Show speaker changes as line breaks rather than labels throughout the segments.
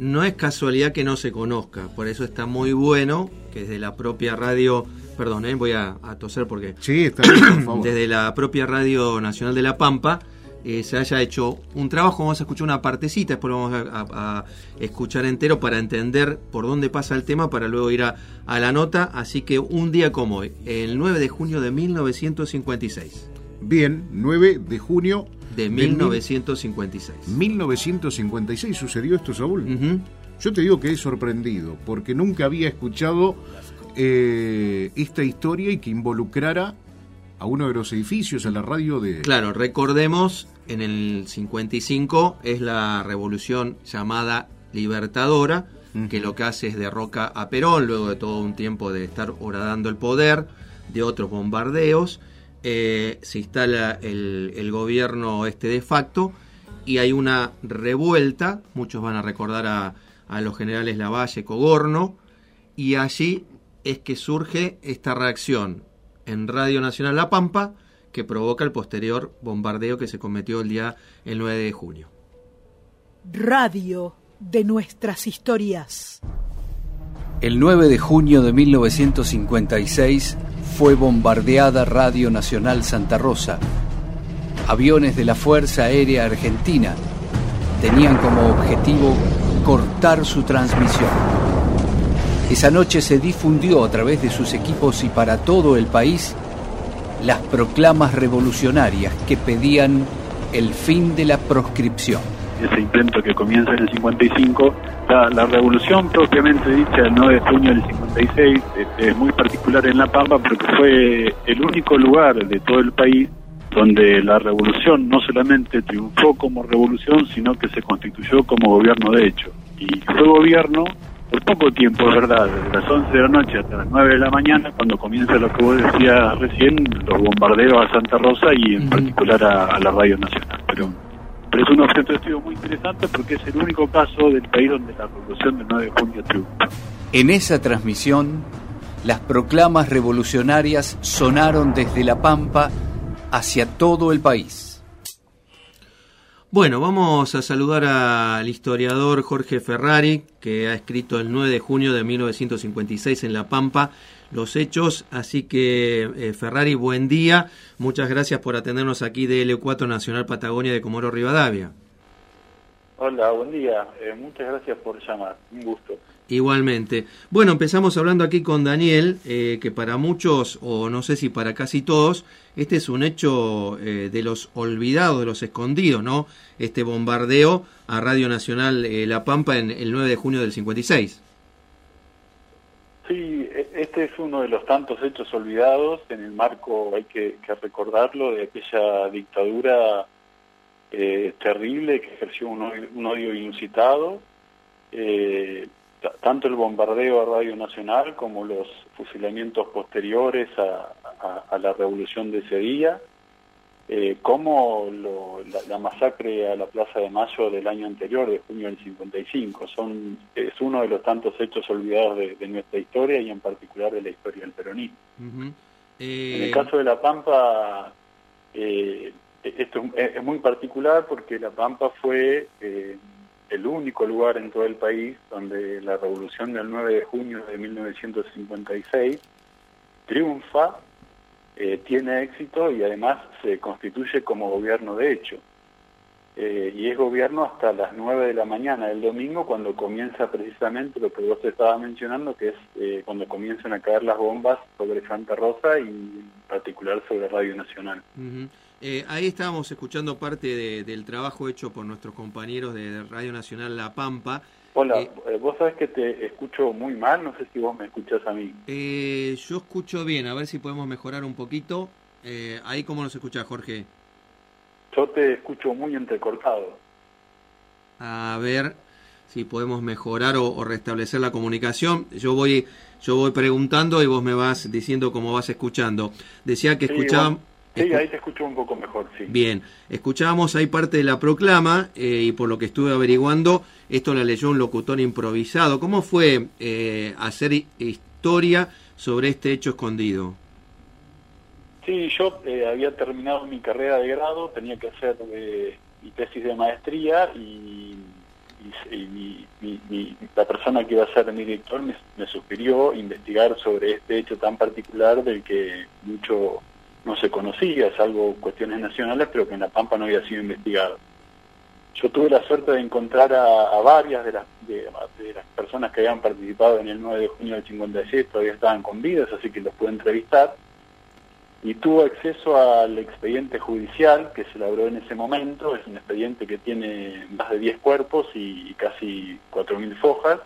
no es casualidad que no se conozca, por eso está muy bueno que desde la propia radio, perdón, eh, voy a, toser porque...
Sí, está bien, por favor.
Desde la propia Radio Nacional de La Pampa eh, se haya hecho un trabajo, vamos a escuchar una partecita, después lo vamos a, escuchar entero para entender por dónde pasa el tema, para luego ir a, la nota, así que un día como hoy, el 9 de junio de 1956.
Bien, 9 de junio
de 1956.
1956 sucedió esto, Saúl. Yo te digo que he sorprendido, porque nunca había escuchado eh, esta historia y que involucrara a uno de los edificios, a la radio de...
Claro, recordemos, en el 55 es la revolución llamada Libertadora, que lo que hace es derroca a Perón, luego de todo un tiempo de estar horadando el poder, de otros bombardeos, eh, se instala el, gobierno este de facto y hay una revuelta, muchos van a recordar a, a los generales Lavalle, Cogorno, y allí es que surge esta reacción en Radio Nacional La Pampa que provoca el posterior bombardeo que se cometió el día el 9 de junio.
Radio de nuestras historias.
El 9 de junio de 1956 fue bombardeada Radio Nacional Santa Rosa. Aviones de la Fuerza Aérea Argentina tenían como objetivo cortar su transmisión. Esa noche se difundió a través de sus equipos y para todo el país las proclamas revolucionarias que pedían el fin de la proscripción.
Ese intento que comienza en el 55 la, revolución propiamente dicha el 9 de junio del 56 es, muy particular en La Pampa porque fue el único lugar de todo el país donde la revolución no solamente triunfó como revolución, sino que se constituyó como gobierno de hecho. Y fue gobierno por poco tiempo, es verdad, desde las 11 de la noche hasta las 9 de la mañana, cuando comienza lo que vos decías recién, los bombardeos a Santa Rosa y en particular a, a la Radio Nacional. Pero pero es un objeto de estudio muy interesante porque es el único caso del país donde la revolución del 9 de junio triunfa.
En esa transmisión, las proclamas revolucionarias sonaron desde La Pampa hacia todo el país.
Bueno, vamos a saludar al historiador Jorge Ferrari, que ha escrito el 9 de junio de 1956 en La Pampa los hechos. Así que, eh, Ferrari, buen día. Muchas gracias por atendernos aquí de L4 Nacional Patagonia de Comoro Rivadavia.
Hola, buen día. Eh, muchas gracias por llamar. Un gusto.
Igualmente. Bueno, empezamos hablando aquí con Daniel, eh, que para muchos, o no sé si para casi todos, este es un hecho de los olvidados, de los escondidos, ¿no? Este bombardeo a Radio Nacional La Pampa en el 9 de junio del 56.
Sí, e, este es uno de los tantos hechos olvidados en el marco, hay que, recordarlo, de aquella dictadura eh, terrible que ejerció un odio, inusitado. Eh, tanto el bombardeo a Radio Nacional como los fusilamientos posteriores a la revolución de ese día eh, como la, masacre a la Plaza de Mayo del año anterior, de junio del 55. Son, es uno de los tantos hechos olvidados de, nuestra historia y en particular de la historia del peronismo. En el eh, caso de La Pampa, eh, esto es, muy particular porque La Pampa fue eh, el único lugar en todo el país donde la revolución del 9 de junio de 1956 triunfa eh, tiene éxito y además se constituye como gobierno de hecho. Eh, y es gobierno hasta las 9 de la mañana del domingo cuando comienza precisamente lo que vos estabas mencionando, que es eh, cuando comienzan a caer las bombas sobre Santa Rosa y en particular sobre Radio Nacional.
Ahí estábamos escuchando parte del trabajo hecho por nuestros compañeros de Radio Nacional La Pampa,
Hola, eh, eh, vos sabés que te escucho muy mal, no sé si vos me escuchás a mí.
Eh, yo escucho bien, a ver si podemos mejorar un poquito. ahí cómo nos escucha Jorge.
Yo te escucho muy entrecortado.
A ver si podemos mejorar o, restablecer la comunicación. Yo voy, yo voy preguntando y vos me vas diciendo cómo vas escuchando. Decía que escuchaban...
Sí, ahí te escucho un poco mejor, sí.
Bien, escuchábamos ahí parte de la proclama eh, y por lo que estuve averiguando, esto la leyó un locutor improvisado. ¿Cómo fue eh, hacer historia sobre este hecho escondido?
Sí, yo eh, había terminado mi carrera de grado, tenía que hacer mi tesis de maestría y y, la persona que iba a ser mi director me, me, sugirió investigar sobre este hecho tan particular del que mucho no se conocía, salvo cuestiones nacionales, pero que en La Pampa no había sido investigado. Yo tuve la suerte de encontrar a, varias de las, de, las personas que habían participado en el 9 de junio del 56, todavía estaban con vidas, así que los pude entrevistar. Y tuvo acceso al expediente judicial que se elaboró en ese momento, es un expediente que tiene más de 10 cuerpos y, casi 4.000 fojas,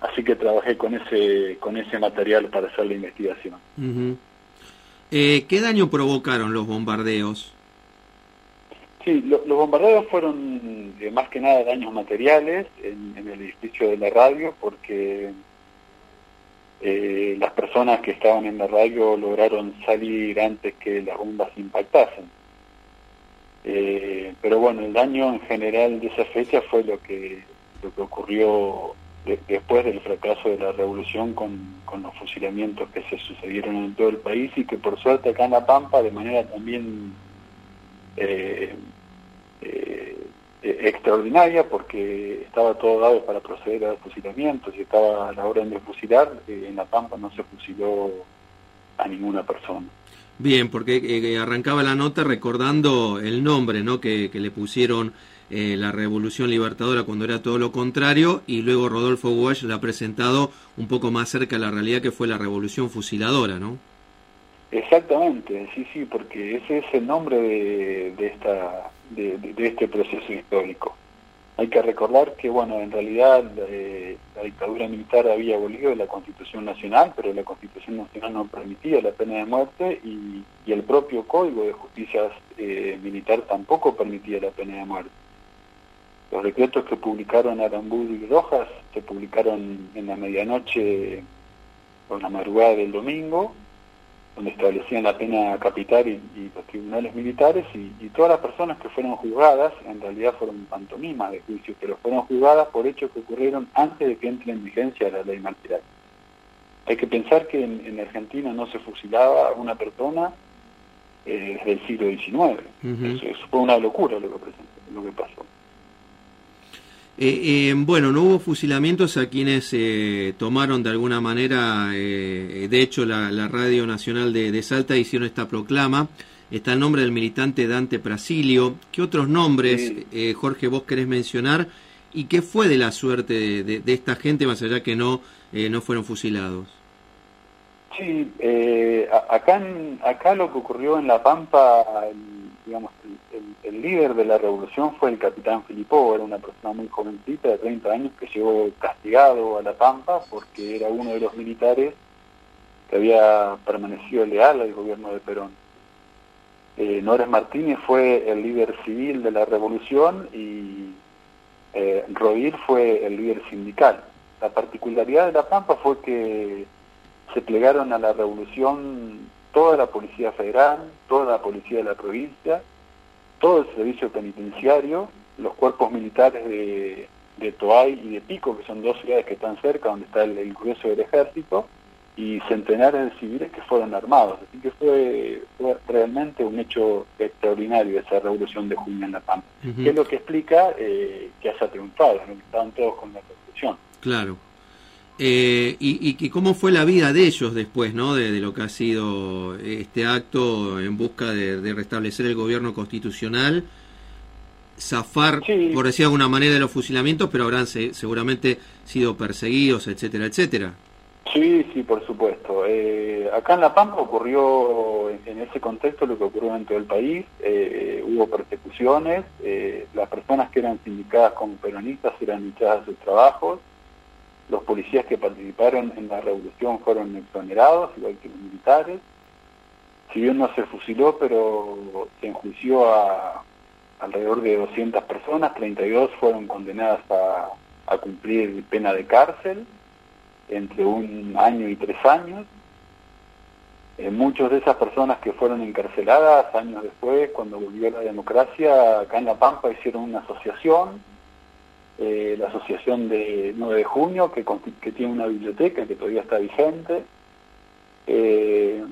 así que trabajé con ese, con ese material para hacer la investigación.
Eh, ¿Qué daño provocaron los bombardeos?
Sí, los bombardeos fueron eh, más que nada daños materiales en, el edificio de la radio porque eh, las personas que estaban en la radio lograron salir antes que las bombas impactasen. Eh, pero bueno, el daño en general de esa fecha fue lo que, lo que ocurrió después del fracaso de la revolución con, con los fusilamientos que se sucedieron en todo el país y que por suerte acá en La Pampa de manera también eh, eh, extraordinaria porque estaba todo dado para proceder a los fusilamientos y estaba a la orden de fusilar, eh, en La Pampa no se fusiló a ninguna persona.
Bien, porque arrancaba la nota recordando el nombre ¿no? que, le pusieron la Revolución Libertadora cuando era todo lo contrario y luego Rodolfo Walsh la ha presentado un poco más cerca de la realidad que fue la Revolución Fusiladora, ¿no?
Exactamente, sí, sí, porque ese es el nombre de, esta, de, este proceso histórico. Hay que recordar que, bueno, en realidad eh, la dictadura militar había abolido la Constitución Nacional, pero la Constitución Nacional no permitía la pena de muerte y, el propio Código de Justicia eh, Militar tampoco permitía la pena de muerte. Los decretos que publicaron Aramburu y Rojas se publicaron en la medianoche o en la madrugada del domingo donde establecían la pena capital y, los tribunales militares y, todas las personas que fueron juzgadas, en realidad fueron pantomimas de juicio, pero fueron juzgadas por hechos que ocurrieron antes de que entre en vigencia la ley marcial. Hay que pensar que en, Argentina no se fusilaba a una persona eh, desde el siglo XIX. eso, fue una locura lo que, lo que pasó.
Eh, eh, bueno, no hubo fusilamientos a quienes eh, tomaron de alguna manera, de hecho la, Radio Nacional de, Salta hicieron esta proclama, está el nombre del militante Dante Prasilio, ¿qué otros nombres, Jorge, vos querés mencionar? ¿Y qué fue de la suerte de, esta gente, más allá que no, no fueron fusilados?
Sí, acá, acá lo que ocurrió en La Pampa, digamos, el, líder de la revolución fue el capitán Filippo, era una persona muy jovencita de 30 años que llegó castigado a La Pampa porque era uno de los militares que había permanecido leal al gobierno de Perón. Eh, Nores Martínez fue el líder civil de la revolución y eh, Rodil fue el líder sindical. La particularidad de La Pampa fue que se plegaron a la revolución toda la Policía Federal, toda la Policía de la provincia, todo el servicio penitenciario, los cuerpos militares de, de Toay y de Pico, que son dos ciudades que están cerca, donde está el, grueso del ejército, y centenares de civiles que fueron armados. Así que fue, realmente un hecho extraordinario esa revolución de junio en La Pampa, que es lo que explica eh, que haya triunfado, que estaban todos con la revolución.
Claro. Eh, y, y, cómo fue la vida de ellos después, ¿no? De, lo que ha sido este acto en busca de, restablecer el gobierno constitucional, zafar, por decir de alguna manera, de los fusilamientos, pero habrán seguramente sido perseguidos, etcétera, etcétera.
Sí, sí, por supuesto. Eh, acá en La Pampa ocurrió en, ese contexto lo que ocurrió en todo el país. Eh, hubo persecuciones, las personas que eran sindicadas como peronistas eran echadas de sus trabajos los policías que participaron en la revolución fueron exonerados, igual que los militares. Si bien no se fusiló, pero se enjuició a alrededor de 200 personas, 32 fueron condenadas a, cumplir pena de cárcel entre un año y tres años. Eh, muchas de esas personas que fueron encarceladas años después, cuando volvió la democracia, acá en La Pampa hicieron una asociación eh, la asociación de 9 de junio, que, que, tiene una biblioteca que todavía está vigente. Eh,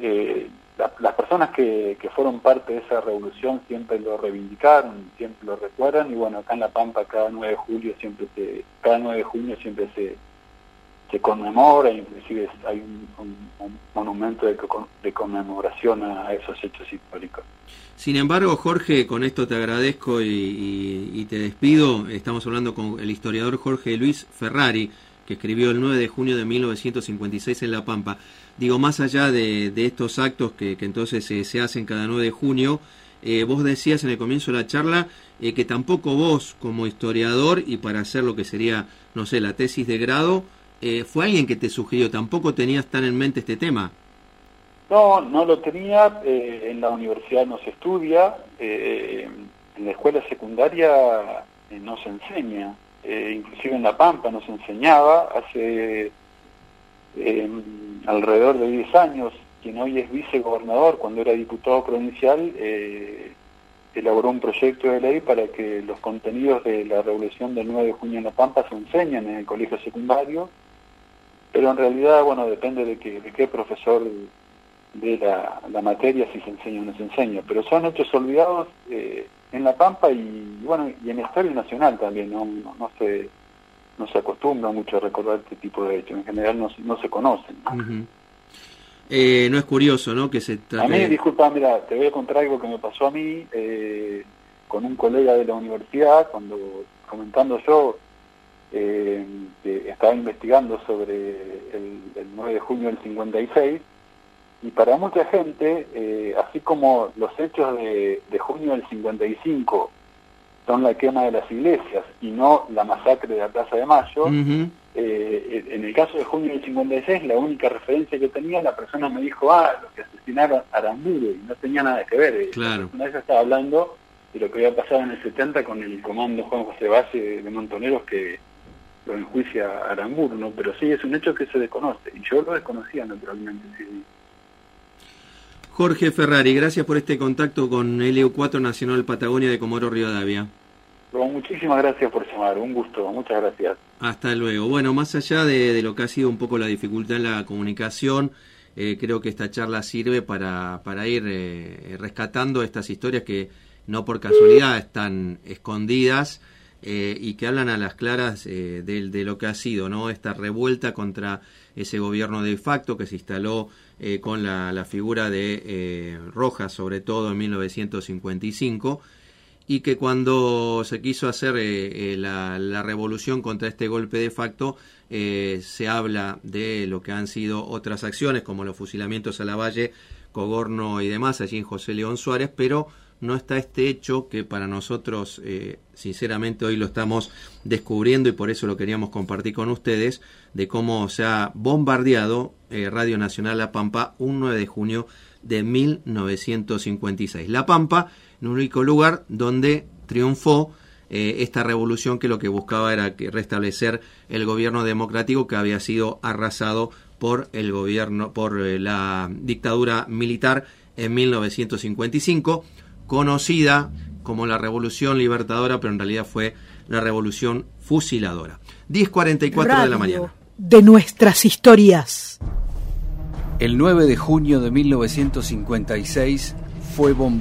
eh, las personas que, que, fueron parte de esa revolución siempre lo reivindicaron, siempre lo recuerdan y bueno, acá en La Pampa cada 9 de julio siempre se, cada 9 de junio siempre se, se conmemora, inclusive hay un, monumento de, de, conmemoración a esos hechos históricos.
Sin embargo, Jorge, con esto te agradezco y, y te despido. Estamos hablando con el historiador Jorge Luis Ferrari, que escribió el 9 de junio de 1956 en La Pampa. Digo, más allá de, estos actos que, entonces se hacen cada 9 de junio, eh, vos decías en el comienzo de la charla eh, que tampoco vos, como historiador, y para hacer lo que sería, no sé, la tesis de grado, eh, fue alguien que te sugirió, tampoco tenías tan en mente este tema.
No, no lo tenía, en la universidad no se estudia, en la escuela secundaria no se enseña, inclusive en La Pampa no se enseñaba, hace alrededor de 10 años, quien hoy es vicegobernador, cuando era diputado provincial, eh, elaboró un proyecto de ley para que los contenidos de la revolución del 9 de junio en La Pampa se enseñen en el colegio secundario, pero en realidad, bueno, depende de, que, de qué profesor de la, materia si se enseña o no se enseña, pero son hechos olvidados eh, en La Pampa y, bueno, y en historia nacional también, no, no, no se no se acostumbra mucho a recordar este tipo de hechos, en general no, no se conocen.
Eh, no es curioso, ¿no? Que se
A mí, disculpa, mira, te voy a contar algo que me pasó a mí eh, con un colega de la universidad, cuando comentando yo, eh, que estaba investigando sobre el, 9 de junio del 56, y para mucha gente, así como los hechos de, de junio del 55 son la quema de las iglesias y no la masacre de la Plaza de Mayo, eh, en el caso de junio del 56, la única referencia que tenía, la persona me dijo, ah, los que asesinaron a Aramburu, y no tenía nada que ver.
Claro.
Una vez estaba hablando de lo que había pasado en el 70 con el comando Juan José Base de Montoneros que lo enjuicia a Aramburu, ¿no? Pero sí, es un hecho que se desconoce, y yo lo desconocía naturalmente, sí.
Jorge Ferrari, gracias por este contacto con LU4 Nacional Patagonia de Comoro Rivadavia.
muchísimas gracias por llamar, un gusto, muchas gracias.
Hasta luego. Bueno, más allá de, lo que ha sido un poco la dificultad en la comunicación, eh, creo que esta charla sirve para, para ir eh, rescatando estas historias que no por casualidad están escondidas eh, y que hablan a las claras de, de, lo que ha sido, ¿no? Esta revuelta contra ese gobierno de facto que se instaló eh, con la, figura de eh, Rojas, sobre todo en 1955, y que cuando se quiso hacer eh, la, revolución contra este golpe de facto, se habla de lo que han sido otras acciones, como los fusilamientos a la Valle, Cogorno y demás, allí en José León Suárez, pero no está este hecho que para nosotros, eh, sinceramente, hoy lo estamos descubriendo y por eso lo queríamos compartir con ustedes, de cómo se ha bombardeado eh, Radio Nacional La Pampa un 9 de junio de 1956. La Pampa, en un único lugar donde triunfó eh, esta revolución que lo que buscaba era que restablecer el gobierno democrático que había sido arrasado por el gobierno, por la dictadura militar en 1955 conocida como la Revolución Libertadora, pero en realidad fue la Revolución Fusiladora. 10.44 de la mañana.
De nuestras historias.
El 9 de junio de 1956 fue bombardeado